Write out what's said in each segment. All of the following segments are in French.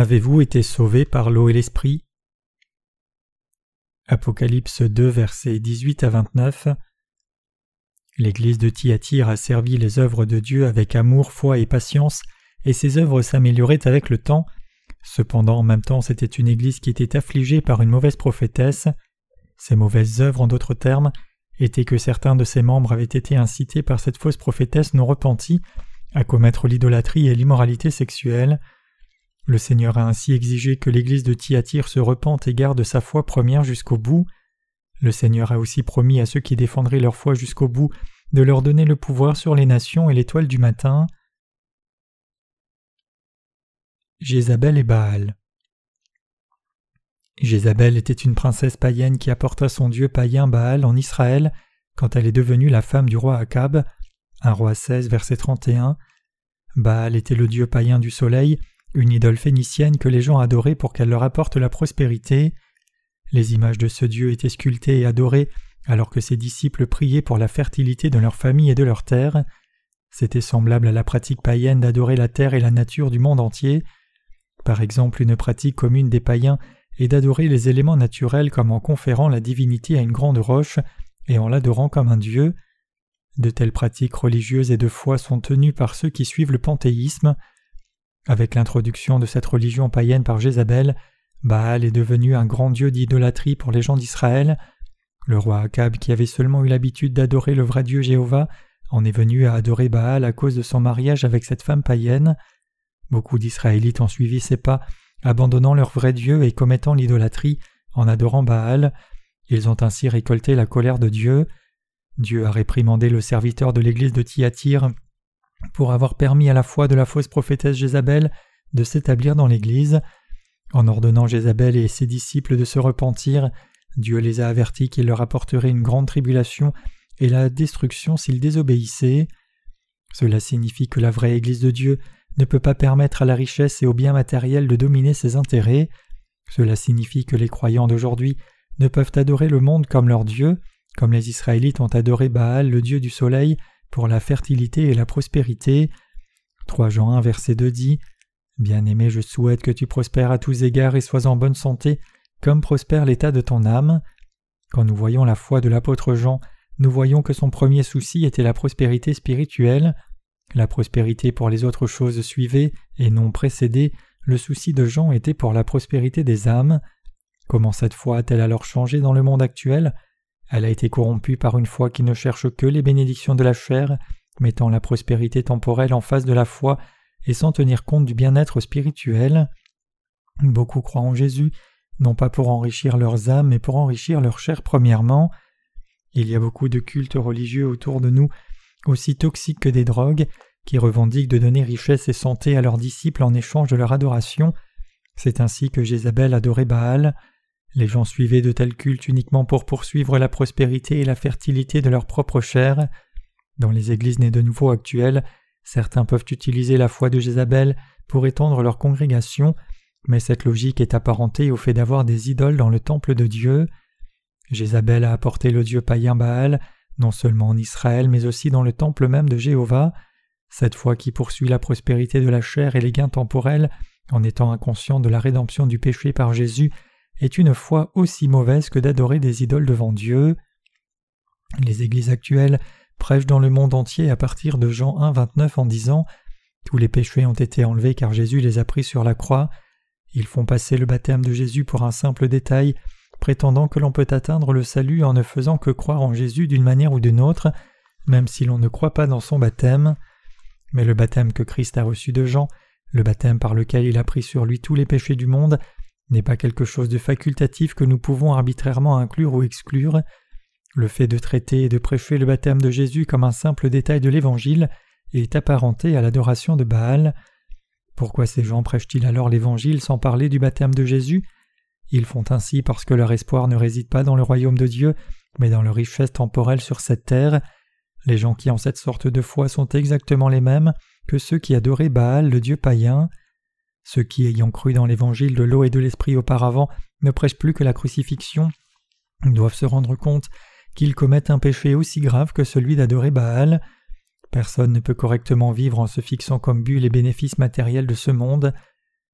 Avez-vous été sauvés par l'eau et l'esprit? Apocalypse 2 versets 18 à 29 L'Église de Thyatire a servi les œuvres de Dieu avec amour, foi et patience, et ses œuvres s'amélioraient avec le temps. Cependant, en même temps, c'était une Église qui était affligée par une mauvaise prophétesse. Ces mauvaises œuvres, en d'autres termes, étaient que certains de ses membres avaient été incités par cette fausse prophétesse non repentie à commettre l'idolâtrie et l'immoralité sexuelle. Le Seigneur a ainsi exigé que l'Église de Thyatire se repente et garde sa foi première jusqu'au bout. Le Seigneur a aussi promis à ceux qui défendraient leur foi jusqu'au bout de leur donner le pouvoir sur les nations et l'étoile du matin. Jézabel et Baal Jézabel était une princesse païenne qui apporta son dieu païen Baal en Israël quand elle est devenue la femme du roi Akab. Un roi 16, verset 31. Baal était le dieu païen du soleil, une idole phénicienne que les gens adoraient pour qu'elle leur apporte la prospérité. Les images de ce Dieu étaient sculptées et adorées alors que ses disciples priaient pour la fertilité de leur famille et de leur terre. C'était semblable à la pratique païenne d'adorer la terre et la nature du monde entier. Par exemple, une pratique commune des païens est d'adorer les éléments naturels comme en conférant la divinité à une grande roche et en l'adorant comme un dieu. De telles pratiques religieuses et de foi sont tenues par ceux qui suivent le panthéisme. Avec l'introduction de cette religion païenne par Jézabel, Baal est devenu un grand dieu d'idolâtrie pour les gens d'Israël. Le roi Akab, qui avait seulement eu l'habitude d'adorer le vrai Dieu Jéhovah, en est venu à adorer Baal à cause de son mariage avec cette femme païenne. Beaucoup d'Israélites ont suivi ses pas, abandonnant leur vrai Dieu et commettant l'idolâtrie en adorant Baal. Ils ont ainsi récolté la colère de Dieu. Dieu a réprimandé le serviteur de l'église de Thyatire pour avoir permis à la foi de la fausse prophétesse Jézabel de s'établir dans l'Église. En ordonnant Jézabel et ses disciples de se repentir, Dieu les a avertis qu'il leur apporterait une grande tribulation et la destruction s'ils désobéissaient. Cela signifie que la vraie Église de Dieu ne peut pas permettre à la richesse et au bien matériel de dominer ses intérêts. Cela signifie que les croyants d'aujourd'hui ne peuvent adorer le monde comme leur Dieu, comme les Israélites ont adoré Baal, le Dieu du soleil, pour la fertilité et la prospérité. 3 Jean 1 verset 2 dit Bien-aimé, je souhaite que tu prospères à tous égards et sois en bonne santé, comme prospère l'état de ton âme. Quand nous voyons la foi de l'apôtre Jean, nous voyons que son premier souci était la prospérité spirituelle. La prospérité pour les autres choses suivait et non précédait, le souci de Jean était pour la prospérité des âmes. Comment cette foi a-t-elle alors changé dans le monde actuel? Elle a été corrompue par une foi qui ne cherche que les bénédictions de la chair, mettant la prospérité temporelle en face de la foi et sans tenir compte du bien-être spirituel. Beaucoup croient en Jésus, non pas pour enrichir leurs âmes, mais pour enrichir leur chair premièrement. Il y a beaucoup de cultes religieux autour de nous, aussi toxiques que des drogues, qui revendiquent de donner richesse et santé à leurs disciples en échange de leur adoration. C'est ainsi que Jézabel adorait Baal. Les gens suivaient de tels cultes uniquement pour poursuivre la prospérité et la fertilité de leur propre chair. Dans les églises nées de nouveau actuelles, certains peuvent utiliser la foi de Jézabel pour étendre leur congrégation, mais cette logique est apparentée au fait d'avoir des idoles dans le temple de Dieu. Jézabel a apporté le dieu païen Baal, non seulement en Israël, mais aussi dans le temple même de Jéhovah. Cette foi qui poursuit la prospérité de la chair et les gains temporels, en étant inconscient de la rédemption du péché par Jésus, est une foi aussi mauvaise que d'adorer des idoles devant Dieu. Les églises actuelles prêchent dans le monde entier à partir de Jean 1, 29 en disant Tous les péchés ont été enlevés car Jésus les a pris sur la croix. Ils font passer le baptême de Jésus pour un simple détail, prétendant que l'on peut atteindre le salut en ne faisant que croire en Jésus d'une manière ou d'une autre, même si l'on ne croit pas dans son baptême. Mais le baptême que Christ a reçu de Jean, le baptême par lequel il a pris sur lui tous les péchés du monde, n'est pas quelque chose de facultatif que nous pouvons arbitrairement inclure ou exclure. Le fait de traiter et de prêcher le baptême de Jésus comme un simple détail de l'Évangile est apparenté à l'adoration de Baal. Pourquoi ces gens prêchent-ils alors l'Évangile sans parler du baptême de Jésus? Ils font ainsi parce que leur espoir ne réside pas dans le royaume de Dieu, mais dans leur richesse temporelle sur cette terre. Les gens qui ont cette sorte de foi sont exactement les mêmes que ceux qui adoraient Baal, le dieu païen. Ceux qui, ayant cru dans l'évangile de l'eau et de l'esprit auparavant, ne prêchent plus que la crucifixion, doivent se rendre compte qu'ils commettent un péché aussi grave que celui d'adorer Baal. Personne ne peut correctement vivre en se fixant comme but les bénéfices matériels de ce monde.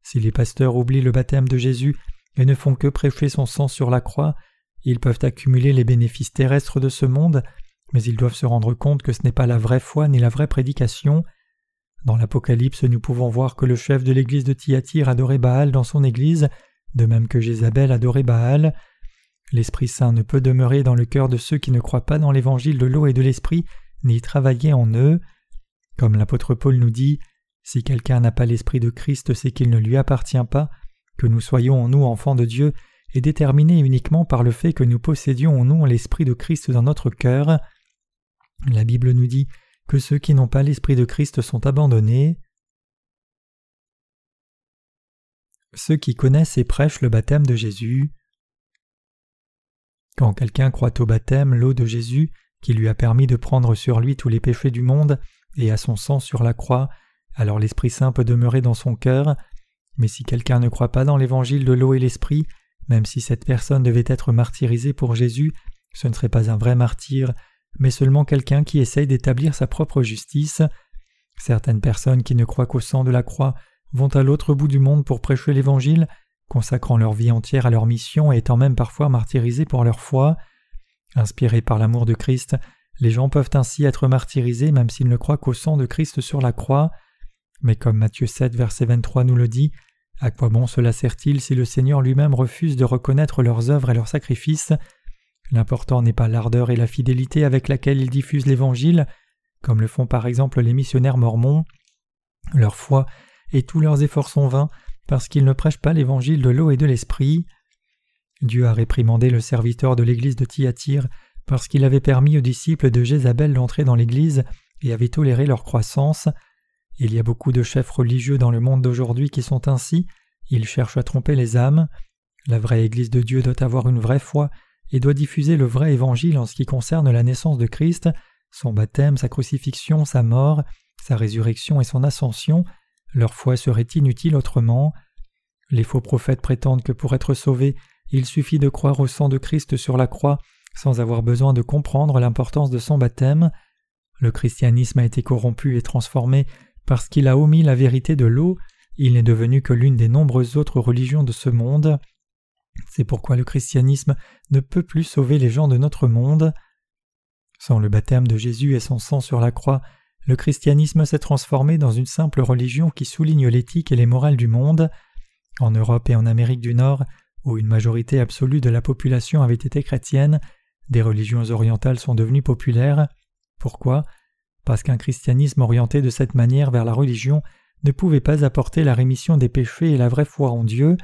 Si les pasteurs oublient le baptême de Jésus et ne font que prêcher son sang sur la croix, ils peuvent accumuler les bénéfices terrestres de ce monde, mais ils doivent se rendre compte que ce n'est pas la vraie foi ni la vraie prédication. Dans l'Apocalypse, nous pouvons voir que le chef de l'église de Thyatire adorait Baal dans son église, de même que Jézabel adorait Baal. L'Esprit Saint ne peut demeurer dans le cœur de ceux qui ne croient pas dans l'évangile de l'eau et de l'Esprit, ni travailler en eux. Comme l'apôtre Paul nous dit, si quelqu'un n'a pas l'Esprit de Christ, c'est qu'il ne lui appartient pas, que nous soyons en nous enfants de Dieu est déterminé uniquement par le fait que nous possédions en nous l'Esprit de Christ dans notre cœur. La Bible nous dit que ceux qui n'ont pas l'Esprit de Christ sont abandonnés. Ceux qui connaissent et prêchent le baptême de Jésus. Quand quelqu'un croit au baptême, l'eau de Jésus, qui lui a permis de prendre sur lui tous les péchés du monde, et à son sang sur la croix, alors l'Esprit Saint peut demeurer dans son cœur. Mais si quelqu'un ne croit pas dans l'évangile de l'eau et l'Esprit, même si cette personne devait être martyrisée pour Jésus, ce ne serait pas un vrai martyr, mais seulement quelqu'un qui essaye d'établir sa propre justice. Certaines personnes qui ne croient qu'au sang de la croix vont à l'autre bout du monde pour prêcher l'Évangile, consacrant leur vie entière à leur mission et étant même parfois martyrisés pour leur foi. Inspirés par l'amour de Christ, les gens peuvent ainsi être martyrisés même s'ils ne croient qu'au sang de Christ sur la croix. Mais comme Matthieu 7, verset 23 nous le dit, à quoi bon cela sert-il si le Seigneur lui-même refuse de reconnaître leurs œuvres et leurs sacrifices? L'important n'est pas l'ardeur et la fidélité avec laquelle ils diffusent l'Évangile, comme le font par exemple les missionnaires mormons. Leur foi et tous leurs efforts sont vains parce qu'ils ne prêchent pas l'Évangile de l'eau et de l'Esprit. Dieu a réprimandé le serviteur de l'Église de Thyatire parce qu'il avait permis aux disciples de Jézabel d'entrer dans l'Église et avait toléré leur croissance. Il y a beaucoup de chefs religieux dans le monde d'aujourd'hui qui sont ainsi, ils cherchent à tromper les âmes. La vraie Église de Dieu doit avoir une vraie foi et doit diffuser le vrai évangile en ce qui concerne la naissance de Christ, son baptême, sa crucifixion, sa mort, sa résurrection et son ascension. Leur foi serait inutile autrement. Les faux prophètes prétendent que pour être sauvés, il suffit de croire au sang de Christ sur la croix sans avoir besoin de comprendre l'importance de son baptême. Le christianisme a été corrompu et transformé parce qu'il a omis la vérité de l'eau, il n'est devenu que l'une des nombreuses autres religions de ce monde. C'est pourquoi le christianisme ne peut plus sauver les gens de notre monde. Sans le baptême de Jésus et son sang sur la croix, le christianisme s'est transformé dans une simple religion qui souligne l'éthique et les morales du monde. En Europe et en Amérique du Nord, où une majorité absolue de la population avait été chrétienne, des religions orientales sont devenues populaires. Pourquoi? Parce qu'un christianisme orienté de cette manière vers la religion ne pouvait pas apporter la rémission des péchés et la vraie foi en Dieu.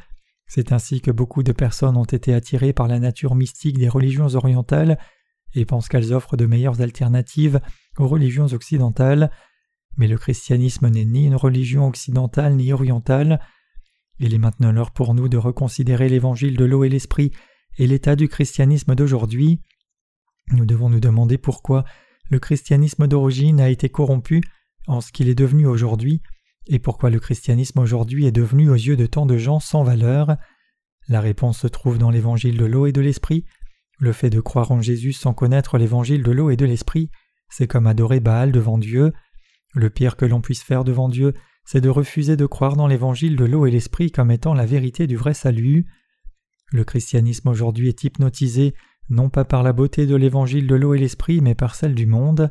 C'est ainsi que beaucoup de personnes ont été attirées par la nature mystique des religions orientales et pensent qu'elles offrent de meilleures alternatives aux religions occidentales. Mais le christianisme n'est ni une religion occidentale ni orientale. Il est maintenant l'heure pour nous de reconsidérer l'évangile de l'eau et l'esprit et l'état du christianisme d'aujourd'hui. Nous devons nous demander pourquoi le christianisme d'origine a été corrompu en ce qu'il est devenu aujourd'hui et pourquoi le christianisme aujourd'hui est devenu aux yeux de tant de gens sans valeur? La réponse se trouve dans l'évangile de l'eau et de l'esprit. Le fait de croire en Jésus sans connaître l'évangile de l'eau et de l'esprit, c'est comme adorer Baal devant Dieu. Le pire que l'on puisse faire devant Dieu, c'est de refuser de croire dans l'évangile de l'eau et l'esprit comme étant la vérité du vrai salut. Le christianisme aujourd'hui est hypnotisé non pas par la beauté de l'évangile de l'eau et l'esprit, mais par celle du monde.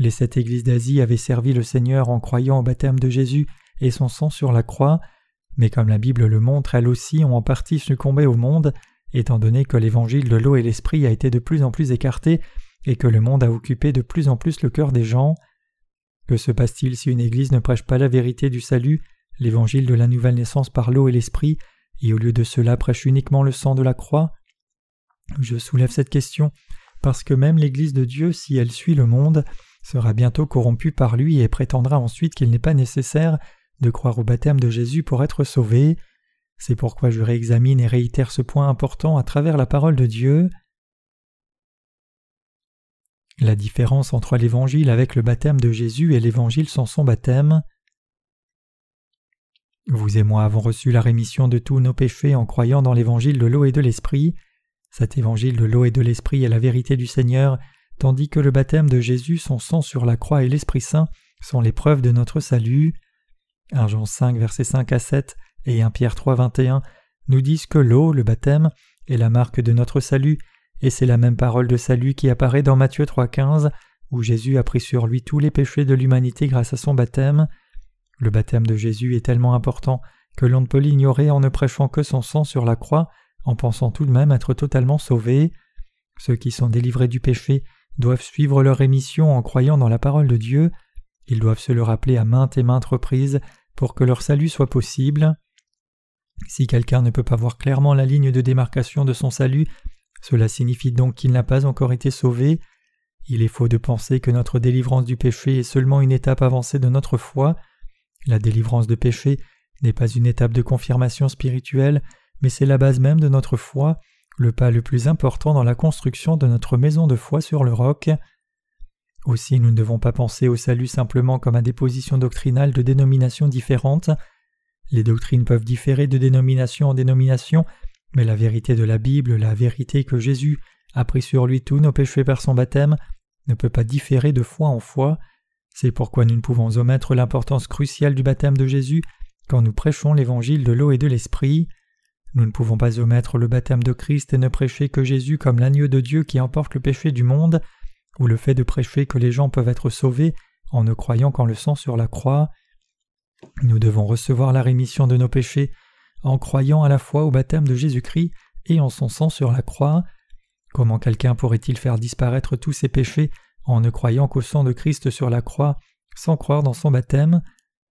Les sept églises d'Asie avaient servi le Seigneur en croyant au baptême de Jésus et son sang sur la croix, mais comme la Bible le montre, elles aussi ont en partie succombé au monde, étant donné que l'évangile de l'eau et l'esprit a été de plus en plus écarté et que le monde a occupé de plus en plus le cœur des gens. Que se passe-t-il si une Église ne prêche pas la vérité du salut, l'évangile de la nouvelle naissance par l'eau et l'esprit, et au lieu de cela prêche uniquement le sang de la croix? Je soulève cette question parce que même l'Église de Dieu, si elle suit le monde, sera bientôt corrompue par lui et prétendra ensuite qu'il n'est pas nécessaire de croire au baptême de Jésus pour être sauvé. C'est pourquoi je réexamine et réitère ce point important à travers la parole de Dieu. La différence entre l'évangile avec le baptême de Jésus et l'évangile sans son baptême. Vous et moi avons reçu la rémission de tous nos péchés en croyant dans l'évangile de l'eau et de l'esprit. Cet évangile de l'eau et de l'esprit est la vérité du Seigneur, tandis que le baptême de Jésus, son sang sur la croix et l'Esprit Saint sont les preuves de notre salut. 1 Jean 5, versets 5 à 7 et 1 Pierre 3, 21 nous disent que l'eau, le baptême, est la marque de notre salut, et c'est la même parole de salut qui apparaît dans Matthieu 3,15, où Jésus a pris sur lui tous les péchés de l'humanité grâce à son baptême. Le baptême de Jésus est tellement important que l'on ne peut l'ignorer en ne prêchant que son sang sur la croix, en pensant tout de même être totalement sauvés. Ceux qui sont délivrés du péché doivent suivre leur émission en croyant dans la parole de Dieu. Ils doivent se le rappeler à maintes et maintes reprises pour que leur salut soit possible. Si quelqu'un ne peut pas voir clairement la ligne de démarcation de son salut, cela signifie donc qu'il n'a pas encore été sauvé. Il est faux de penser que notre délivrance du péché est seulement une étape avancée de notre foi. La délivrance de péché n'est pas une étape de confirmation spirituelle, mais c'est la base même de notre foi, le pas le plus important dans la construction de notre maison de foi sur le roc. Aussi nous ne devons pas penser au salut simplement comme à des positions doctrinales de dénominations différentes. Les doctrines peuvent différer de dénomination en dénomination, mais la vérité de la Bible, la vérité que Jésus a pris sur lui tous nos péchés par son baptême, ne peut pas différer de foi en foi. C'est pourquoi nous ne pouvons omettre l'importance cruciale du baptême de Jésus quand nous prêchons l'évangile de l'eau et de l'esprit. Nous ne pouvons pas omettre le baptême de Christ et ne prêcher que Jésus comme l'agneau de Dieu qui emporte le péché du monde, ou le fait de prêcher que les gens peuvent être sauvés en ne croyant qu'en le sang sur la croix. Nous devons recevoir la rémission de nos péchés en croyant à la fois au baptême de Jésus-Christ et en son sang sur la croix. Comment quelqu'un pourrait-il faire disparaître tous ses péchés en ne croyant qu'au sang de Christ sur la croix sans croire dans son baptême?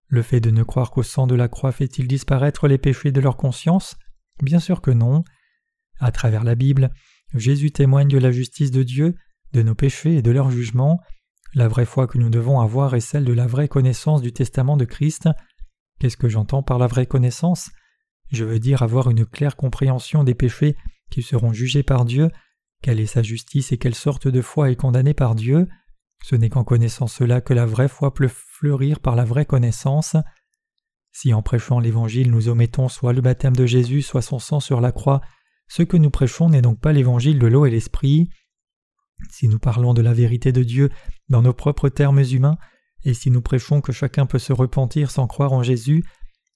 Le fait de ne croire qu'au sang de la croix fait-il disparaître les péchés de leur conscience? Bien sûr que non. À travers la Bible, Jésus témoigne de la justice de Dieu, de nos péchés et de leur jugement. La vraie foi que nous devons avoir est celle de la vraie connaissance du testament de Christ. Qu'est-ce que j'entends par la vraie connaissance? Je veux dire avoir une claire compréhension des péchés qui seront jugés par Dieu, quelle est sa justice et quelle sorte de foi est condamnée par Dieu? Ce n'est qu'en connaissant cela que la vraie foi peut fleurir par la vraie connaissance. Si en prêchant l'Évangile nous omettons soit le baptême de Jésus, soit son sang sur la croix, ce que nous prêchons n'est donc pas l'Évangile de l'eau et l'Esprit. Si nous parlons de la vérité de Dieu dans nos propres termes humains, et si nous prêchons que chacun peut se repentir sans croire en Jésus,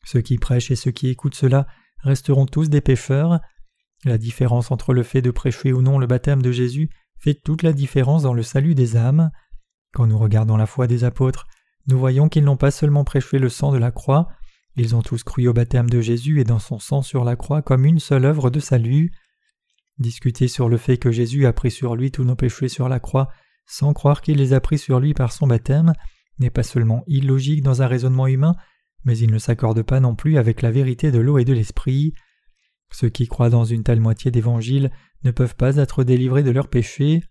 ceux qui prêchent et ceux qui écoutent cela resteront tous des pécheurs. La différence entre le fait de prêcher ou non le baptême de Jésus fait toute la différence dans le salut des âmes. Quand nous regardons la foi des apôtres, nous voyons qu'ils n'ont pas seulement prêché le sang de la croix, ils ont tous cru au baptême de Jésus et dans son sang sur la croix comme une seule œuvre de salut. Discuter sur le fait que Jésus a pris sur lui tous nos péchés sur la croix, sans croire qu'il les a pris sur lui par son baptême, n'est pas seulement illogique dans un raisonnement humain, mais il ne s'accorde pas non plus avec la vérité de l'eau et de l'esprit. Ceux qui croient dans une telle moitié d'évangile ne peuvent pas être délivrés de leurs péchés.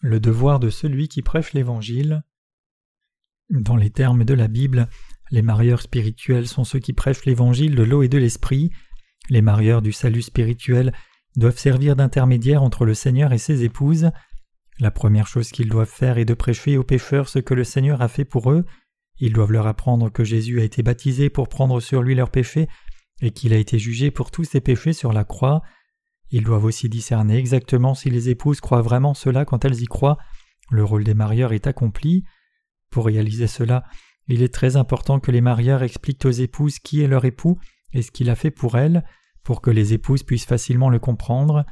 Le devoir de celui qui prêche l'évangile. Dans les termes de la Bible, les marieurs spirituels sont ceux qui prêchent l'évangile de l'eau et de l'esprit, les marieurs du salut spirituel doivent servir d'intermédiaire entre le Seigneur et ses épouses. La première chose qu'ils doivent faire est de prêcher aux pécheurs ce que le Seigneur a fait pour eux. Ils doivent leur apprendre que Jésus a été baptisé pour prendre sur lui leurs péchés et qu'il a été jugé pour tous ses péchés sur la croix. Ils doivent aussi discerner exactement si les épouses croient vraiment cela quand elles y croient. Le rôle des marieurs est accompli. Pour réaliser cela, il est très important que les marieurs expliquent aux épouses qui est leur époux et ce qu'il a fait pour elles, pour que les épouses puissent facilement le comprendre.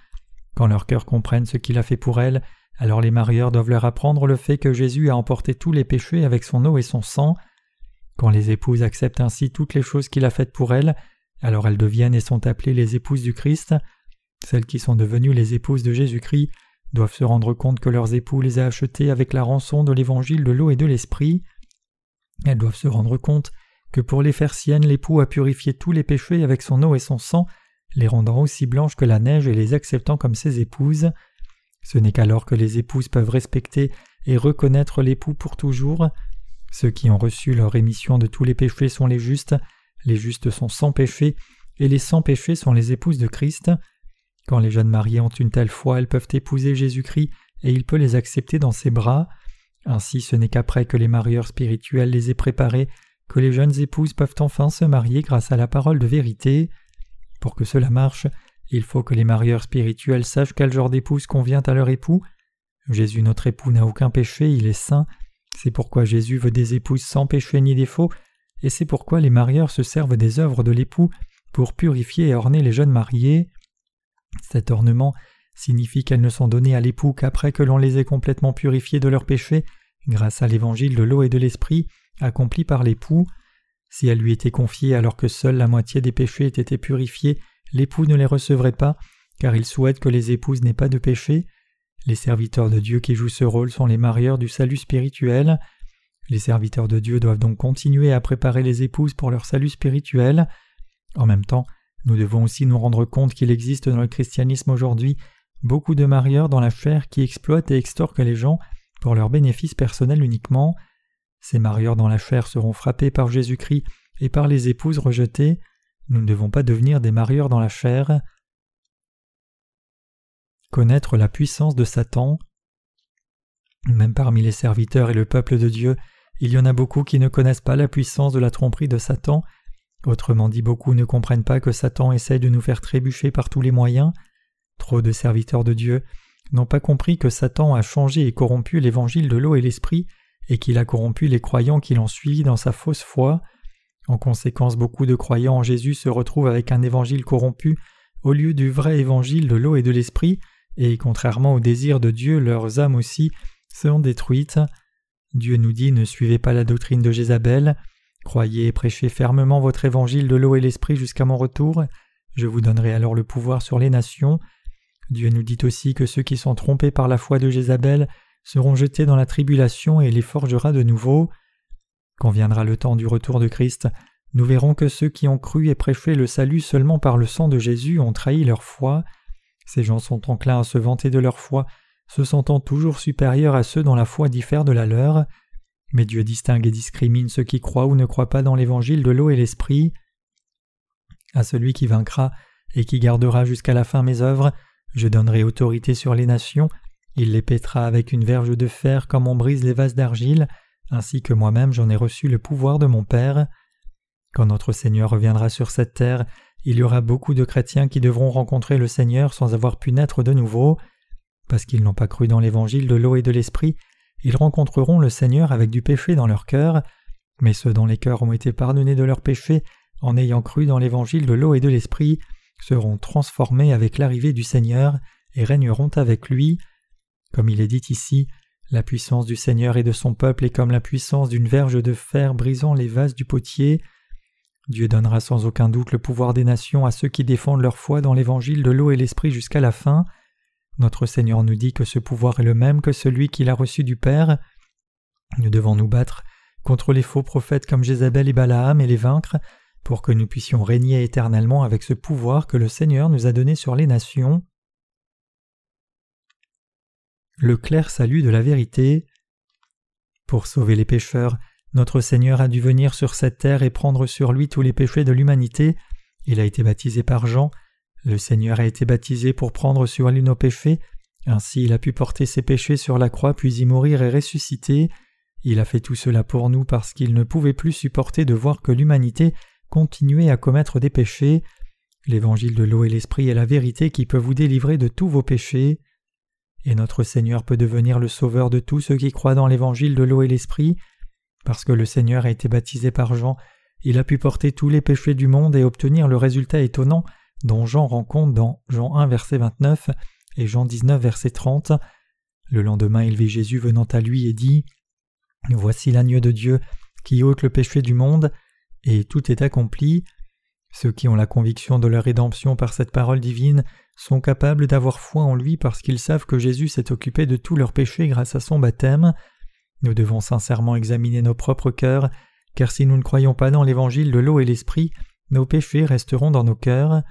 Quand leur cœur comprenne ce qu'il a fait pour elles, alors les marieurs doivent leur apprendre le fait que Jésus a emporté tous les péchés avec son eau et son sang. Quand les épouses acceptent ainsi toutes les choses qu'il a faites pour elles, alors elles deviennent et sont appelées les épouses du Christ. Celles qui sont devenues les épouses de Jésus-Christ doivent se rendre compte que leurs époux les a achetées avec la rançon de l'évangile de l'eau et de l'esprit. Elles doivent se rendre compte que pour les faire siennes l'époux a purifié tous les péchés avec son eau et son sang, les rendant aussi blanches que la neige et les acceptant comme ses épouses. Ce n'est qu'alors que les épouses peuvent respecter et reconnaître l'époux pour toujours. Ceux qui ont reçu leur rémission de tous les péchés sont les justes, les justes sont sans péché, et les sans péché sont les épouses de Christ. Quand les jeunes mariés ont une telle foi, elles peuvent épouser Jésus-Christ et il peut les accepter dans ses bras. Ainsi ce n'est qu'après que les marieurs spirituels les aient préparés que les jeunes épouses peuvent enfin se marier grâce à la parole de vérité. Pour que cela marche, il faut que les marieurs spirituels sachent quel genre d'épouse convient à leur époux. Jésus notre époux n'a aucun péché, il est saint. C'est pourquoi Jésus veut des épouses sans péché ni défaut, et c'est pourquoi les marieurs se servent des œuvres de l'époux pour purifier et orner les jeunes mariés. Cet ornement signifie qu'elles ne sont données à l'époux qu'après que l'on les ait complètement purifiées de leurs péchés, grâce à l'évangile de l'eau et de l'esprit accompli par l'époux. Si elles lui étaient confiées alors que seule la moitié des péchés aient été purifiés, l'époux ne les recevrait pas, car il souhaite que les épouses n'aient pas de péché. Les serviteurs de Dieu qui jouent ce rôle sont les marieurs du salut spirituel. Les serviteurs de Dieu doivent donc continuer à préparer les épouses pour leur salut spirituel. En même temps, nous devons aussi nous rendre compte qu'il existe dans le christianisme aujourd'hui beaucoup de marieurs dans la chair qui exploitent et extorquent les gens pour leur bénéfice personnel uniquement. Ces marieurs dans la chair seront frappés par Jésus-Christ et par les épouses rejetées. Nous ne devons pas devenir des marieurs dans la chair. Connaître la puissance de Satan. Même parmi les serviteurs et le peuple de Dieu, il y en a beaucoup qui ne connaissent pas la puissance de la tromperie de Satan. Autrement dit, beaucoup ne comprennent pas que Satan essaie de nous faire trébucher par tous les moyens. Trop de serviteurs de Dieu n'ont pas compris que Satan a changé et corrompu l'évangile de l'eau et l'esprit, et qu'il a corrompu les croyants qui l'ont suivi dans sa fausse foi. En conséquence, beaucoup de croyants en Jésus se retrouvent avec un évangile corrompu au lieu du vrai évangile de l'eau et de l'esprit, et contrairement au désir de Dieu, leurs âmes aussi seront détruites. Dieu nous dit ne suivez pas la doctrine de Jézabel, croyez et prêchez fermement votre évangile de l'eau et l'esprit jusqu'à mon retour, je vous donnerai alors le pouvoir sur les nations. Dieu nous dit aussi que ceux qui sont trompés par la foi de Jézabel seront jetés dans la tribulation et les forgera de nouveau. Quand viendra le temps du retour de Christ, nous verrons que ceux qui ont cru et prêché le salut seulement par le sang de Jésus ont trahi leur foi. Ces gens sont enclins à se vanter de leur foi, se sentant toujours supérieurs à ceux dont la foi diffère de la leur. Mais Dieu distingue et discrimine ceux qui croient ou ne croient pas dans l'évangile de l'eau et l'esprit. À celui qui vaincra et qui gardera jusqu'à la fin mes œuvres, je donnerai autorité sur les nations, il les pétera avec une verge de fer comme on brise les vases d'argile, ainsi que moi-même j'en ai reçu le pouvoir de mon Père. Quand notre Seigneur reviendra sur cette terre, il y aura beaucoup de chrétiens qui devront rencontrer le Seigneur sans avoir pu naître de nouveau. Parce qu'ils n'ont pas cru dans l'évangile de l'eau et de l'esprit, ils rencontreront le Seigneur avec du péché dans leur cœur, mais ceux dont les cœurs ont été pardonnés de leurs péchés en ayant cru dans l'évangile de l'eau et de l'esprit seront transformés avec l'arrivée du Seigneur et régneront avec lui. Comme il est dit ici, la puissance du Seigneur et de son peuple est comme la puissance d'une verge de fer brisant les vases du potier. Dieu donnera sans aucun doute le pouvoir des nations à ceux qui défendent leur foi dans l'évangile de l'eau et l'esprit jusqu'à la fin. Notre Seigneur nous dit que ce pouvoir est le même que celui qu'il a reçu du Père. Nous devons nous battre contre les faux prophètes comme Jézabel et Balaam et les vaincre pour que nous puissions régner éternellement avec ce pouvoir que le Seigneur nous a donné sur les nations. Le clair salut de la vérité. Pour sauver les pécheurs, notre Seigneur a dû venir sur cette terre et prendre sur lui tous les péchés de l'humanité. Il a été baptisé par Jean. Le Seigneur a été baptisé pour prendre sur lui nos péchés. Ainsi il a pu porter ses péchés sur la croix puis y mourir et ressusciter. Il a fait tout cela pour nous parce qu'il ne pouvait plus supporter de voir que l'humanité continuez à commettre des péchés. L'évangile de l'eau et l'esprit est la vérité qui peut vous délivrer de tous vos péchés. Et notre Seigneur peut devenir le sauveur de tous ceux qui croient dans l'évangile de l'eau et l'esprit. Parce que le Seigneur a été baptisé par Jean, il a pu porter tous les péchés du monde et obtenir le résultat étonnant dont Jean rend compte dans Jean 1 verset 29 et Jean 19 verset 30. Le lendemain il vit Jésus venant à lui et dit Voici l'agneau de Dieu qui ôte le péché du monde et tout est accompli. Ceux qui ont la conviction de leur rédemption par cette parole divine sont capables d'avoir foi en lui parce qu'ils savent que Jésus s'est occupé de tous leurs péchés grâce à son baptême. Nous devons sincèrement examiner nos propres cœurs, car si nous ne croyons pas dans l'évangile de l'eau et l'esprit, nos péchés resteront dans nos cœurs.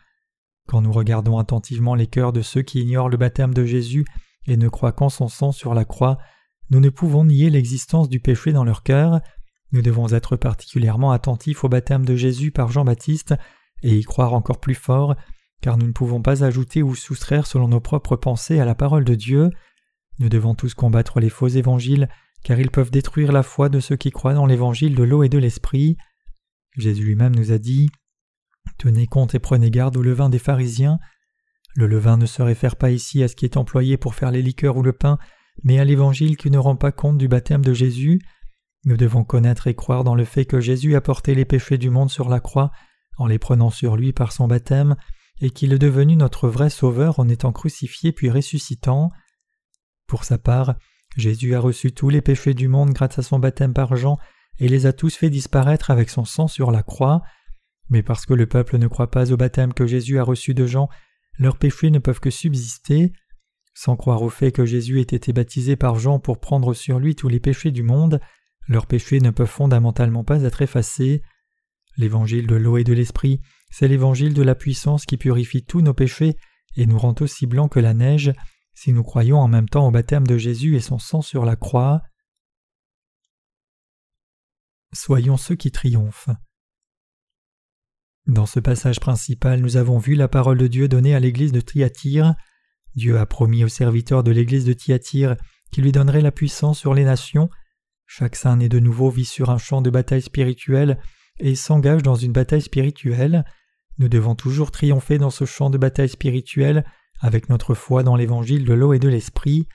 Quand nous regardons attentivement les cœurs de ceux qui ignorent le baptême de Jésus et ne croient qu'en son sang sur la croix, nous ne pouvons nier l'existence du péché dans leur cœur, nous devons être particulièrement attentifs au baptême de Jésus par Jean-Baptiste et y croire encore plus fort, car nous ne pouvons pas ajouter ou soustraire selon nos propres pensées à la parole de Dieu. Nous devons tous combattre les faux évangiles, car ils peuvent détruire la foi de ceux qui croient dans l'évangile de l'eau et de l'esprit. Jésus lui-même nous a dit Tenez compte et prenez garde au levain des pharisiens. Le levain ne se réfère pas ici à ce qui est employé pour faire les liqueurs ou le pain, mais à l'évangile qui ne rend pas compte du baptême de Jésus. Nous devons connaître et croire dans le fait que Jésus a porté les péchés du monde sur la croix en les prenant sur lui par son baptême, et qu'il est devenu notre vrai Sauveur en étant crucifié puis ressuscitant. Pour sa part, Jésus a reçu tous les péchés du monde grâce à son baptême par Jean et les a tous fait disparaître avec son sang sur la croix. Mais parce que le peuple ne croit pas au baptême que Jésus a reçu de Jean, leurs péchés ne peuvent que subsister. Sans croire au fait que Jésus ait été baptisé par Jean pour prendre sur lui tous les péchés du monde, leurs péchés ne peuvent fondamentalement pas être effacés. L'évangile de l'eau et de l'esprit, c'est l'évangile de la puissance qui purifie tous nos péchés et nous rend aussi blancs que la neige si nous croyons en même temps au baptême de Jésus et son sang sur la croix. Soyons ceux qui triomphent. Dans ce passage principal, nous avons vu la parole de Dieu donnée à l'église de Thyatire. Dieu a promis aux serviteurs de l'église de Thyatire qu'il lui donnerait la puissance sur les nations. Chaque saint né de nouveau vit sur un champ de bataille spirituelle et s'engage dans une bataille spirituelle. Nous devons toujours triompher dans ce champ de bataille spirituelle avec notre foi dans l'évangile de l'eau et de l'esprit.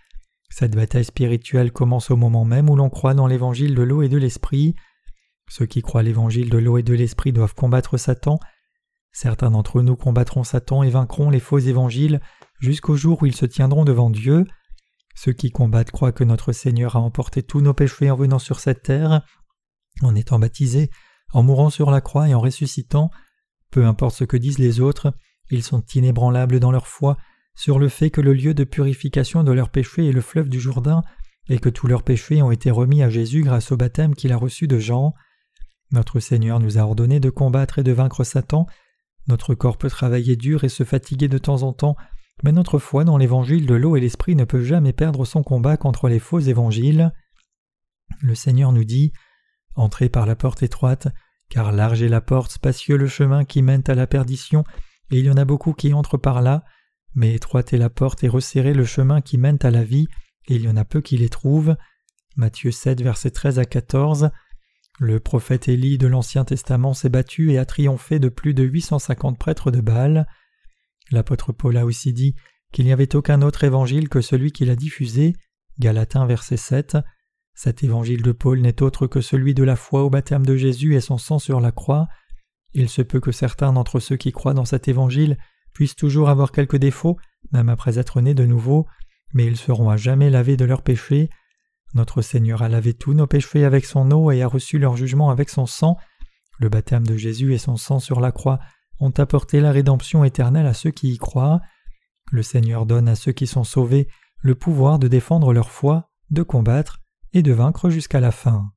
Cette bataille spirituelle commence au moment même où l'on croit dans l'évangile de l'eau et de l'esprit. Ceux qui croient l'évangile de l'eau et de l'esprit doivent combattre Satan. Certains d'entre nous combattront Satan et vaincront les faux évangiles jusqu'au jour où ils se tiendront devant Dieu. Ceux qui combattent croient que notre Seigneur a emporté tous nos péchés en venant sur cette terre, en étant baptisé, en mourant sur la croix et en ressuscitant. Peu importe ce que disent les autres, ils sont inébranlables dans leur foi sur le fait que le lieu de purification de leurs péchés est le fleuve du Jourdain et que tous leurs péchés ont été remis à Jésus grâce au baptême qu'il a reçu de Jean. Notre Seigneur nous a ordonné de combattre et de vaincre Satan. Notre corps peut travailler dur et se fatiguer de temps en temps, mais notre foi dans l'évangile de l'eau et l'esprit ne peut jamais perdre son combat contre les faux évangiles. Le Seigneur nous dit Entrez par la porte étroite, car large est la porte, spacieux le chemin qui mène à la perdition, et il y en a beaucoup qui entrent par là, mais étroite est la porte et resserré le chemin qui mène à la vie, et il y en a peu qui les trouvent. Matthieu 7, versets 13 à 14. Le prophète Élie de l'Ancien Testament s'est battu et a triomphé de plus de 850 prêtres de Baal. L'apôtre Paul a aussi dit qu'il n'y avait aucun autre évangile que celui qu'il a diffusé. Galatin verset 7. Cet évangile de Paul n'est autre que celui de la foi au baptême de Jésus et son sang sur la croix. Il se peut que certains d'entre ceux qui croient dans cet évangile puissent toujours avoir quelques défauts, même après être nés de nouveau, mais ils seront à jamais lavés de leurs péchés. Notre Seigneur a lavé tous nos péchés avec son eau et a reçu leur jugement avec son sang. Le baptême de Jésus et son sang sur la croix ont apporté la rédemption éternelle à ceux qui y croient. Le Seigneur donne à ceux qui sont sauvés le pouvoir de défendre leur foi, de combattre et de vaincre jusqu'à la fin.